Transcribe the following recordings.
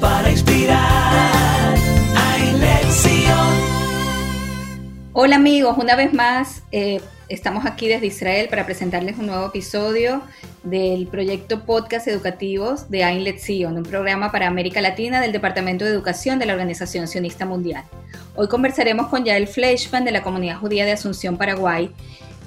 Para inspirar. Lección. Hola amigos, una vez más eh, estamos aquí desde Israel para presentarles un nuevo episodio del proyecto Podcast Educativos de Ein Lezion, un programa para América Latina del Departamento de Educación de la Organización Sionista Mundial. Hoy conversaremos con Yael Fleischman de la Comunidad Judía de Asunción, Paraguay.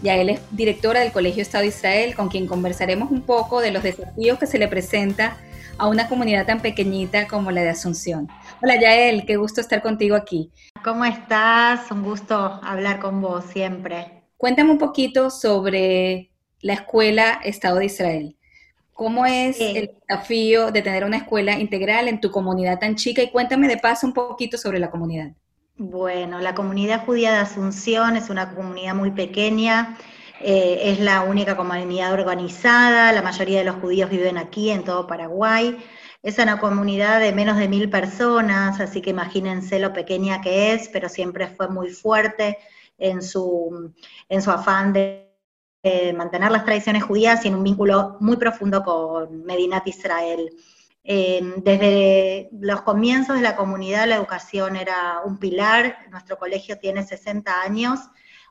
Yael es directora del Colegio Estado de Israel, con quien conversaremos un poco de los desafíos que se le presenta a una comunidad tan pequeñita como la de Asunción. Hola Yael, qué gusto estar contigo aquí. ¿Cómo estás? Un gusto hablar con vos siempre. Cuéntame un poquito sobre la escuela Estado de Israel. ¿Cómo es el desafío de tener una escuela integral en tu comunidad tan chica? Y cuéntame de paso un poquito sobre la comunidad. Bueno, la comunidad judía de Asunción es una comunidad muy pequeña, eh, es la única comunidad organizada, la mayoría de los judíos viven aquí en todo Paraguay. Es una comunidad de menos de mil personas, así que imagínense lo pequeña que es, pero siempre fue muy fuerte en su, en su afán de, mantener las tradiciones judías y en un vínculo muy profundo con Medinat Israel. Eh, desde los comienzos de la comunidad la educación era un pilar, nuestro colegio tiene 60 años,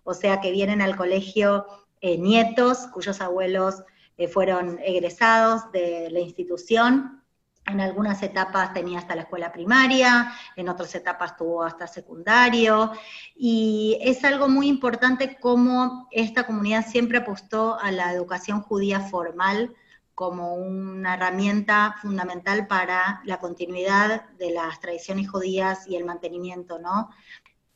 o sea que vienen al colegio eh, nietos cuyos abuelos eh, fueron egresados de la institución. En algunas etapas tenía hasta la escuela primaria, en otras etapas tuvo hasta secundario, y es algo muy importante cómo esta comunidad siempre apostó a la educación judía formal como una herramienta fundamental para la continuidad de las tradiciones judías y el mantenimiento, ¿no?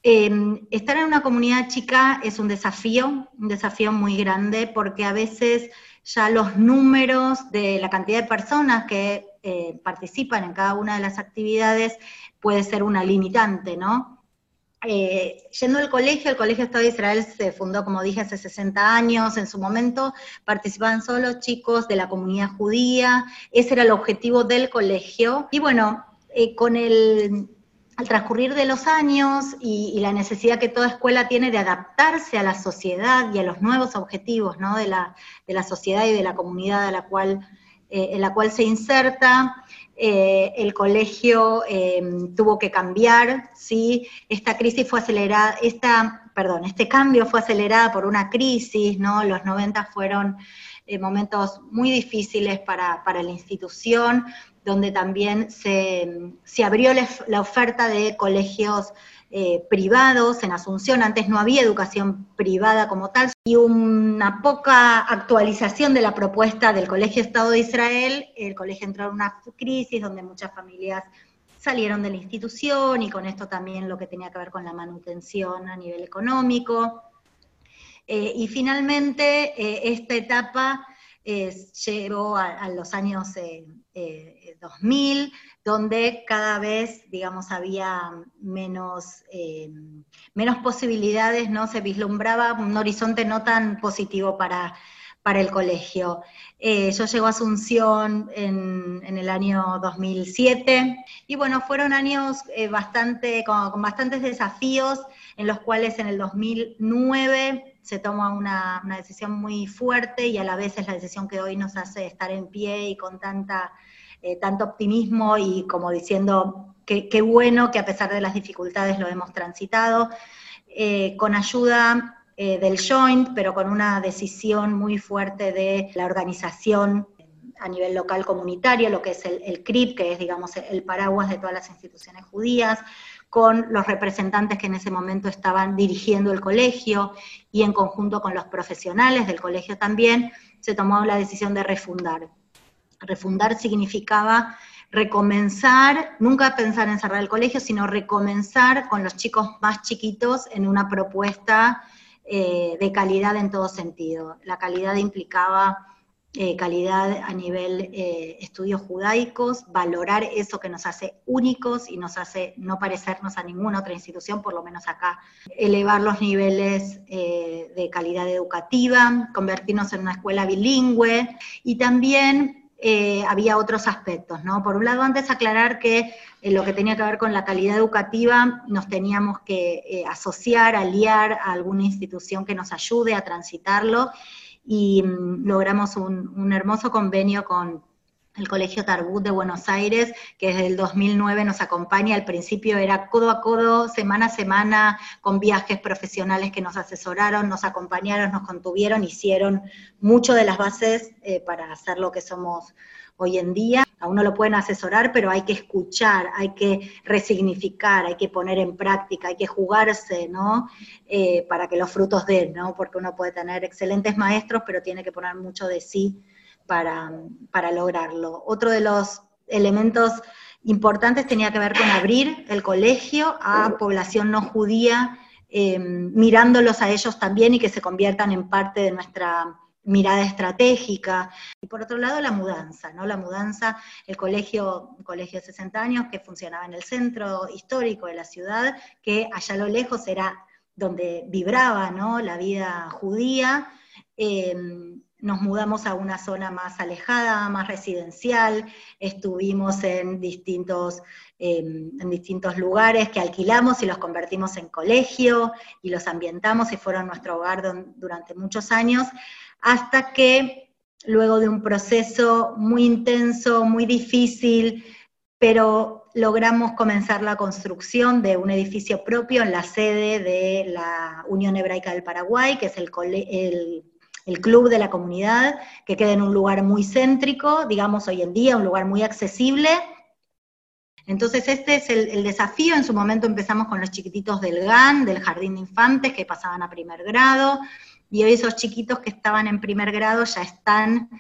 Em, estar en una comunidad chica es un desafío, un desafío muy grande, porque a veces ya los números de la cantidad de personas que eh, participan en cada una de las actividades puede ser una limitante, ¿no? Eh, yendo al colegio, el Colegio Estado de Israel se fundó, como dije, hace 60 años. En su momento participaban solo chicos de la comunidad judía. Ese era el objetivo del colegio. Y bueno, eh, con el al transcurrir de los años y, la necesidad que toda escuela tiene de adaptarse a la sociedad y a los nuevos objetivos de, la, sociedad y de la comunidad la cual, eh, en la cual se inserta, eh, el colegio em, tuvo que cambiar, ¿sí? Esta crisis fue acelerada, esta, perdón, este cambio fue acelerada por una crisis, ¿no? Los 90 fueron eh, momentos muy difíciles para, para la institución, donde también se, abrió la, oferta de colegios eh, privados en Asunción, antes no había educación privada como tal, y una poca actualización de la propuesta del Colegio Estado de Israel, el colegio entró en una crisis donde muchas familias salieron de la institución y con esto también lo que tenía que ver con la manutención a nivel económico. Eh, y finalmente, eh, esta etapa llegó a, los años 2000, donde cada vez, digamos, había menos, eh, menos posibilidades, ¿no? Se vislumbraba un horizonte no tan positivo para, para el colegio. Eh, yo llego a Asunción en, el año 2007 y bueno, fueron años eh, bastante, con, bastantes desafíos en los cuales en el 2009 se toma una, una, decisión muy fuerte y a la vez es la decisión que hoy nos hace estar en pie y con tanta eh, tanto optimismo y como diciendo qué bueno que a pesar de las dificultades lo hemos transitado, eh, con ayuda eh, del joint, pero con una decisión muy fuerte de la organización a nivel local comunitario, lo que es el, el CRIP, que es, digamos, el paraguas de todas las instituciones judías, con los representantes que en ese momento estaban dirigiendo el colegio y en conjunto con los profesionales del colegio también, se tomó la decisión de refundar. Refundar significaba recomenzar, nunca pensar en cerrar el colegio, sino recomenzar con los chicos más chiquitos en una propuesta eh, de calidad en todo sentido. La calidad implicaba eh, calidad a nivel eh, estudios judaicos, valorar eso que nos hace únicos y nos hace no parecernos a ninguna otra institución, por lo menos acá, elevar los niveles de calidad educativa, convertirnos en una escuela bilingüe y también eh, había otros aspectos, ¿no? Por un lado, antes aclarar que lo que tenía que ver con la calidad educativa nos teníamos que eh, asociar, aliar a alguna institución que nos ayude a transitarlo y mm, logramos un, hermoso convenio con el Colegio Tarbut de Buenos Aires, que desde el 2009 nos acompaña. Al principio era codo a codo, semana a semana, con viajes profesionales que nos asesoraron, nos acompañaron, nos contuvieron, hicieron mucho de las bases eh, para hacer lo que somos hoy en día. A uno lo pueden asesorar, pero hay que escuchar, hay que resignificar, hay que poner en práctica, hay que jugarse, ¿no? Eh, para que los frutos den, ¿no? Porque uno puede tener excelentes maestros, pero tiene que poner mucho de sí para, lograrlo. Otro de los elementos importantes tenía que ver con abrir el colegio a población no judía, eh, mirándolos a ellos también y que se conviertan en parte de nuestra mirada estratégica. Y por otro lado, la mudanza, ¿no? La mudanza, el colegio, colegio de 60 años que funcionaba en el centro histórico de la ciudad, que allá a lo lejos era donde vibraba, ¿no? La vida judía. Eh, nos mudamos a una zona más alejada, más residencial, estuvimos en distintos, em, en distintos lugares que alquilamos y los convertimos en colegio y los ambientamos y fueron nuestro hogar durante muchos años, hasta que luego de un proceso muy intenso, muy difícil, pero logramos comenzar la construcción de un edificio propio en la sede de la Unión Hebraica del Paraguay, que es el, el el club de la comunidad, que queda en un lugar muy céntrico, digamos hoy en día, un lugar muy accesible. Entonces este es el, desafío, en su momento empezamos con los chiquititos del GAN, del Jardín de Infantes, que pasaban a primer grado, y hoy esos chiquitos que estaban en primer grado ya están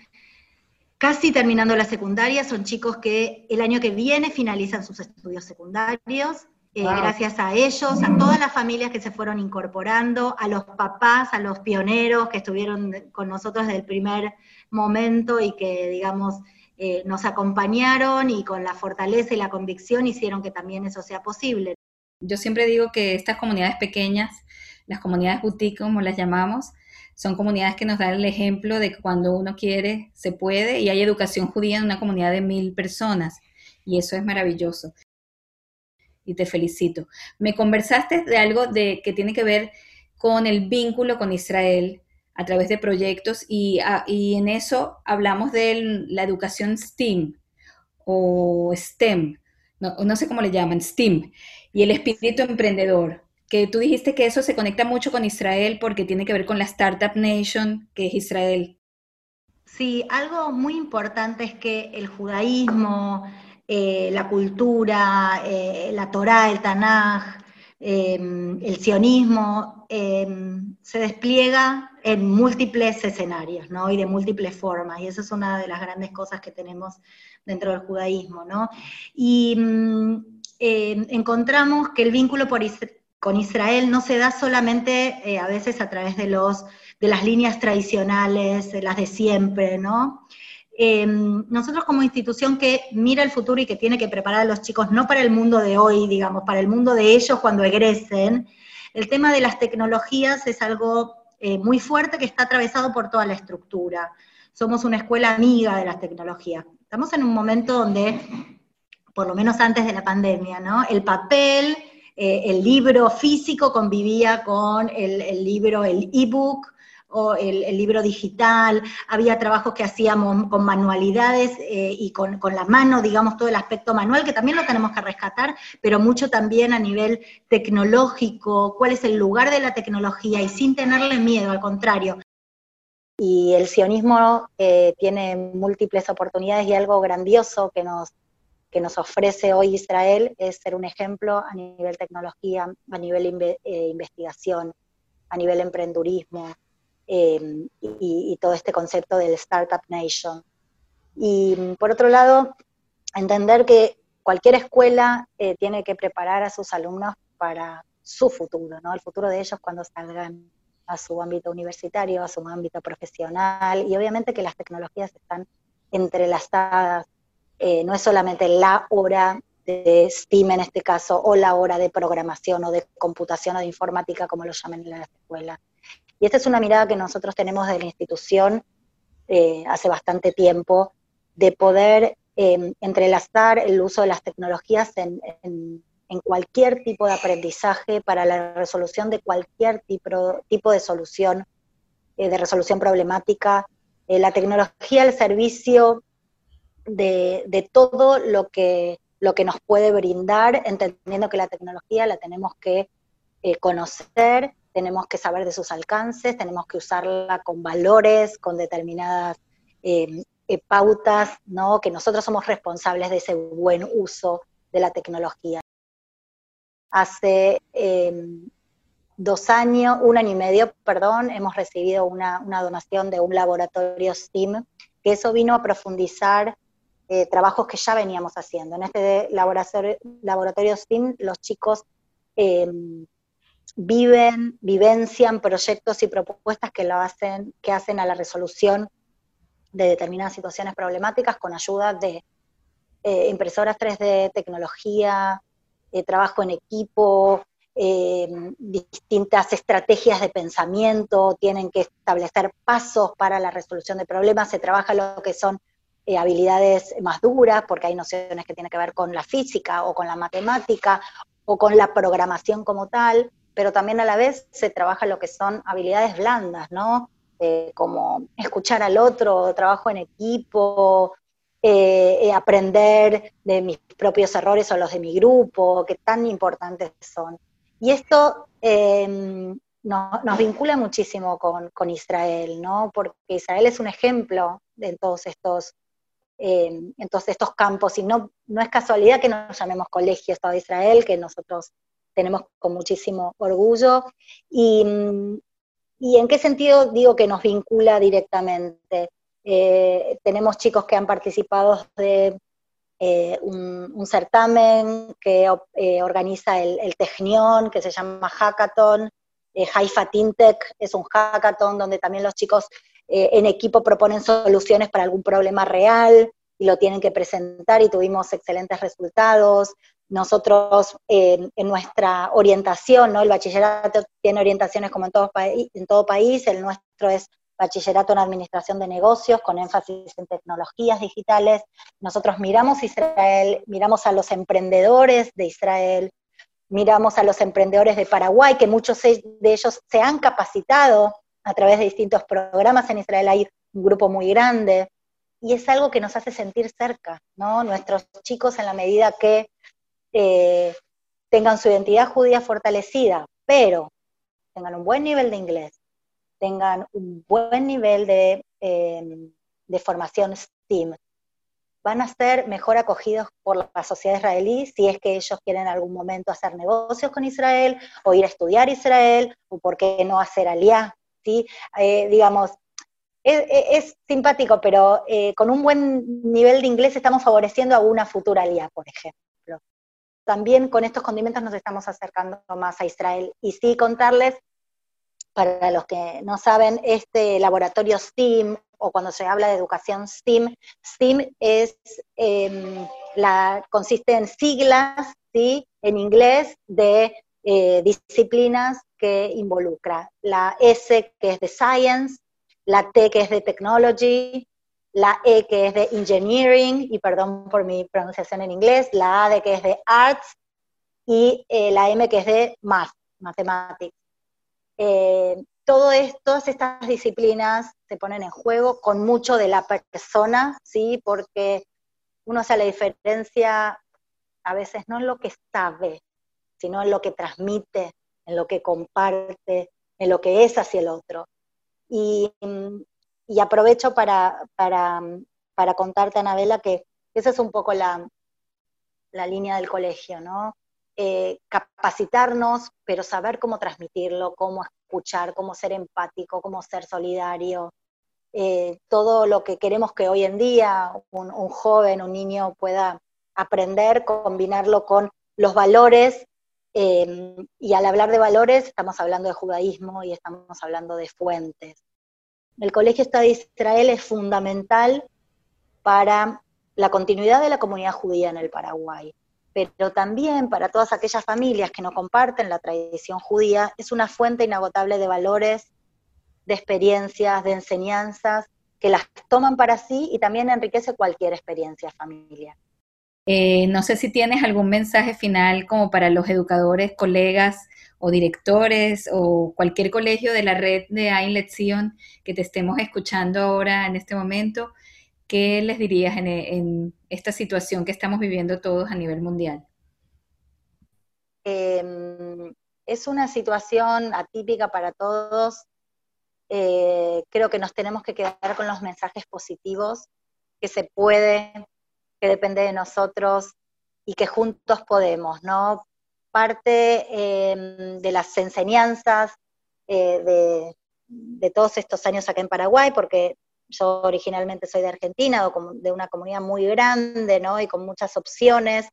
casi terminando la secundaria, son chicos que el año que viene finalizan sus estudios secundarios, eh, gracias a ellos, a todas las familias que se fueron incorporando, a los papás, a los pioneros que estuvieron con nosotros desde el primer momento y que, digamos, eh, nos acompañaron y con la fortaleza y la convicción hicieron que también eso sea posible. Yo siempre digo que estas comunidades pequeñas, las comunidades boutique como las llamamos, son comunidades que nos dan el ejemplo de que cuando uno quiere, se puede, y hay educación judía en una comunidad de mil personas, y eso es maravilloso y te felicito. Me conversaste de algo de, que tiene que ver con el vínculo con Israel a través de proyectos y, ah, en eso hablamos de la educación STEAM o STEM, no, no, sé cómo le llaman, STEAM, y el espíritu emprendedor, que tú dijiste que eso se conecta mucho con Israel porque tiene que ver con la Startup Nation, que es Israel. Sí, algo muy importante es que el judaísmo, eh, la cultura, eh, la Torá, el Tanaj, em, el sionismo, em, se despliega en múltiples escenarios, ¿no? Y de múltiples formas, y eso es una de las grandes cosas que tenemos dentro del judaísmo, ¿no? Y mm, em, encontramos que el vínculo con Israel no se da solamente eh, a veces a través de, los, de las líneas tradicionales, las de siempre, ¿no? Em, nosotros como institución que mira el futuro y que tiene que preparar a los chicos no para el mundo de hoy, digamos, para el mundo de ellos cuando egresen, el tema de las tecnologías es algo eh, muy fuerte que está atravesado por toda la estructura. Somos una escuela amiga de las tecnologías. Estamos en un momento donde, por lo menos antes de la pandemia, ¿no? El papel, eh, el libro físico convivía con el, el libro, el ebook, el, libro digital, había trabajos que hacíamos con manualidades eh, y con, la mano, digamos, todo el aspecto manual, que también lo tenemos que rescatar, pero mucho también a nivel tecnológico, cuál es el lugar de la tecnología y sin tenerle miedo, al contrario. Y el sionismo eh, tiene múltiples oportunidades y algo grandioso que nos, que nos ofrece hoy Israel es ser un ejemplo a nivel tecnología, a nivel eh, investigación, a nivel emprendurismo, Em, y, todo este concepto del Startup Nation. Y por otro lado, entender que cualquier escuela eh, tiene que preparar a sus alumnos para su futuro, ¿no? el futuro de ellos cuando salgan a su ámbito universitario, a su ámbito profesional, y obviamente que las tecnologías están entrelazadas, eh, no es solamente la hora de STEAM en este caso, o la hora de programación o de computación o de informática, como lo llaman en las escuelas, y esta es una mirada que nosotros tenemos de la institución eh, hace bastante tiempo, de poder em, entrelazar el uso de las tecnologías en, cualquier tipo de aprendizaje para la resolución de cualquier tipo, de solución, eh, de resolución problemática. Eh, la tecnología al servicio de, todo lo que, lo que nos puede brindar, entendiendo que la tecnología la tenemos que conocer, tenemos que saber de sus alcances, tenemos que usarla con valores, con determinadas eh, eh, pautas, ¿no? que nosotros somos responsables de ese buen uso de la tecnología. Hace em, dos años, un año y medio, perdón, hemos recibido una, una donación de un laboratorio STEAM, que eso vino a profundizar eh, trabajos que ya veníamos haciendo. En este laboratorio, laboratorio STEAM los chicos eh, viven, vivencian proyectos y propuestas que, lo hacen, que hacen a la resolución de determinadas situaciones problemáticas con ayuda de eh, impresoras 3D, tecnología, trabajo en equipo, distintas estrategias de pensamiento, tienen que establecer pasos para la resolución de problemas, se trabaja lo que son eh, habilidades más duras, porque hay nociones que tienen que ver con la física o con la matemática o con la programación como tal, pero también a la vez se trabaja lo que son habilidades blandas, ¿no? Eh, como escuchar al otro, trabajo en equipo, eh, aprender de mis propios errores o los de mi grupo, que tan importantes son. Y esto em, nos vincula muchísimo con, Israel, ¿no? Porque Israel es un ejemplo de todos estos eh, entonces estos campos, y no, no es casualidad que nos llamemos Colegio Estado de Israel, que nosotros tenemos con muchísimo orgullo, y, en qué sentido digo que nos vincula directamente. Eh, tenemos chicos que han participado de eh, un, certamen que organiza el, el que se llama Hackathon, Haifa Tintec es un hackathon donde también los chicos eh, en equipo proponen soluciones para algún problema real y lo tienen que presentar y tuvimos excelentes resultados. Nosotros en nuestra orientación, ¿no? el bachillerato tiene orientaciones como en todo, en todo país, el nuestro es bachillerato en administración de negocios con énfasis en tecnologías digitales. Nosotros miramos Israel, miramos a los emprendedores de Israel, miramos a los emprendedores de Paraguay, que muchos de ellos se han capacitado a través de distintos programas en Israel hay un grupo muy grande y es algo que nos hace sentir cerca, ¿no? Nuestros chicos en la medida que eh, tengan su identidad judía fortalecida, pero tengan un buen nivel de inglés, tengan un buen nivel de, em, formación STEAM, van a ser mejor acogidos por la sociedad israelí si es que ellos quieren en algún momento hacer negocios con Israel o ir a estudiar Israel o por qué no hacer aliá ¿sí? Eh, digamos, es, simpático, pero eh, con un buen nivel de inglés estamos favoreciendo a una futura alía, por ejemplo. También con estos condimentos nos estamos acercando más a Israel. Y sí contarles, para los que no saben, este laboratorio STEAM, o cuando se habla de educación STEAM, STEAM es, em, la, consiste en siglas, ¿sí? en inglés, de eh, disciplinas que involucra. La S que es de Science, la T que es de Technology, la E que es de Engineering, y perdón por mi pronunciación en inglés, la A de que es de Arts, y eh, la M que es de Math, Mathematics. Eh, todo esto, todas estas disciplinas se ponen en juego con mucho de la persona, ¿sí? Porque uno hace la diferencia a veces no en lo que sabe, sino en lo que transmite, en lo que comparte, en lo que es hacia el otro. Y, aprovecho para, para, contarte, Anabela, que esa es un poco la, la línea del colegio, ¿no? Eh, capacitarnos, pero saber cómo transmitirlo, cómo escuchar, cómo ser empático, cómo ser solidario. Eh, todo lo que queremos que hoy en día un, joven, un niño pueda aprender, combinarlo con los valores Em, y al hablar de valores, estamos hablando de judaísmo y estamos hablando de fuentes. El Colegio Estado de Israel es fundamental para la continuidad de la comunidad judía en el Paraguay, pero también para todas aquellas familias que no comparten la tradición judía, es una fuente inagotable de valores, de experiencias, de enseñanzas, que las toman para sí y también enriquece cualquier experiencia familiar. Eh, no sé si tienes algún mensaje final como para los educadores, colegas o directores o cualquier colegio de la red de Ain Lección que te estemos escuchando ahora en este momento ¿qué les dirías en, esta situación que estamos viviendo todos a nivel mundial? Em, es una situación atípica para todos. Eh, creo que nos tenemos que quedar con los mensajes positivos, que se puede, que depende de nosotros y que juntos podemos, ¿no? Parte em, de las enseñanzas eh, de, de todos estos años acá en Paraguay, porque yo originalmente soy de Argentina, de una comunidad muy grande, ¿no? Y con muchas opciones.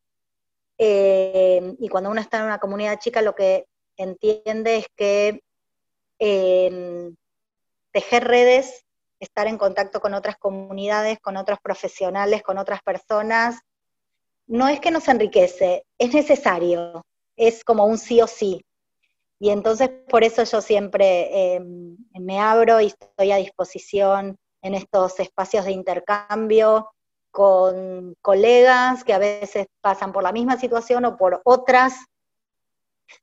Eh, y cuando uno está en una comunidad chica, lo que entiende es que em, tejer redes, estar en contacto con otras comunidades, con otros profesionales, con otras personas, no es que nos enriquece, es necesario, es como un sí o sí. Y entonces por eso yo siempre em, me abro y estoy a disposición en estos espacios de intercambio con colegas que a veces pasan por la misma situación o por otras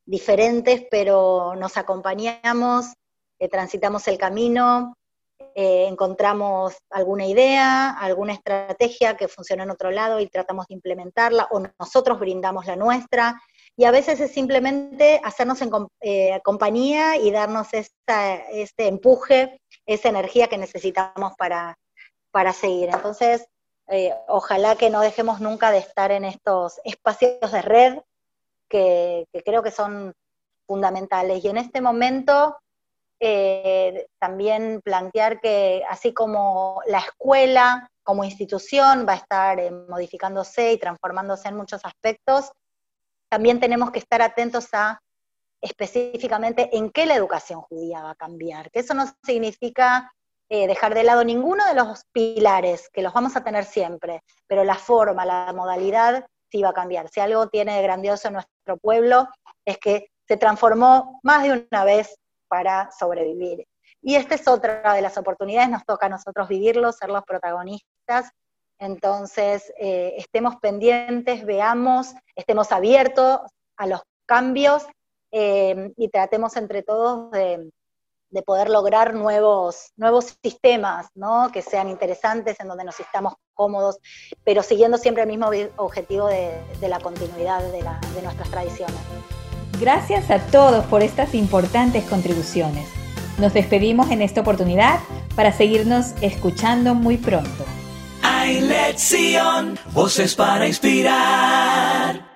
diferentes, pero nos acompañamos, eh, transitamos el camino, eh, encontramos alguna idea, alguna estrategia que funciona en otro lado y tratamos de implementarla, o nosotros brindamos la nuestra, y a veces es simplemente hacernos en eh, compañía y darnos este empuje, esa energía que necesitamos para, para seguir. Entonces, eh, ojalá que no dejemos nunca de estar en estos espacios de red que, creo que son fundamentales. Y en este momento, eh, también plantear que así como la escuela como institución va a estar modificándose y transformándose en muchos aspectos, también tenemos que estar atentos a específicamente en qué la educación judía va a cambiar, que eso no significa eh, dejar de lado ninguno de los pilares, que los vamos a tener siempre, pero la forma, la modalidad sí va a cambiar. Si algo tiene de grandioso en nuestro pueblo es que se transformó más de una vez para sobrevivir. Y esta es otra de las oportunidades, nos toca a nosotros vivirlo, ser los protagonistas entonces, eh, estemos pendientes, veamos, estemos abiertos a los cambios eh, y tratemos entre todos de, poder lograr nuevos, nuevos sistemas, ¿no? Que sean interesantes, en donde nos estamos cómodos, pero siguiendo siempre el mismo objetivo de, la continuidad de, de nuestras tradiciones. Gracias a todos por estas importantes contribuciones. Nos despedimos en esta oportunidad para seguirnos escuchando muy pronto. Voces para inspirar.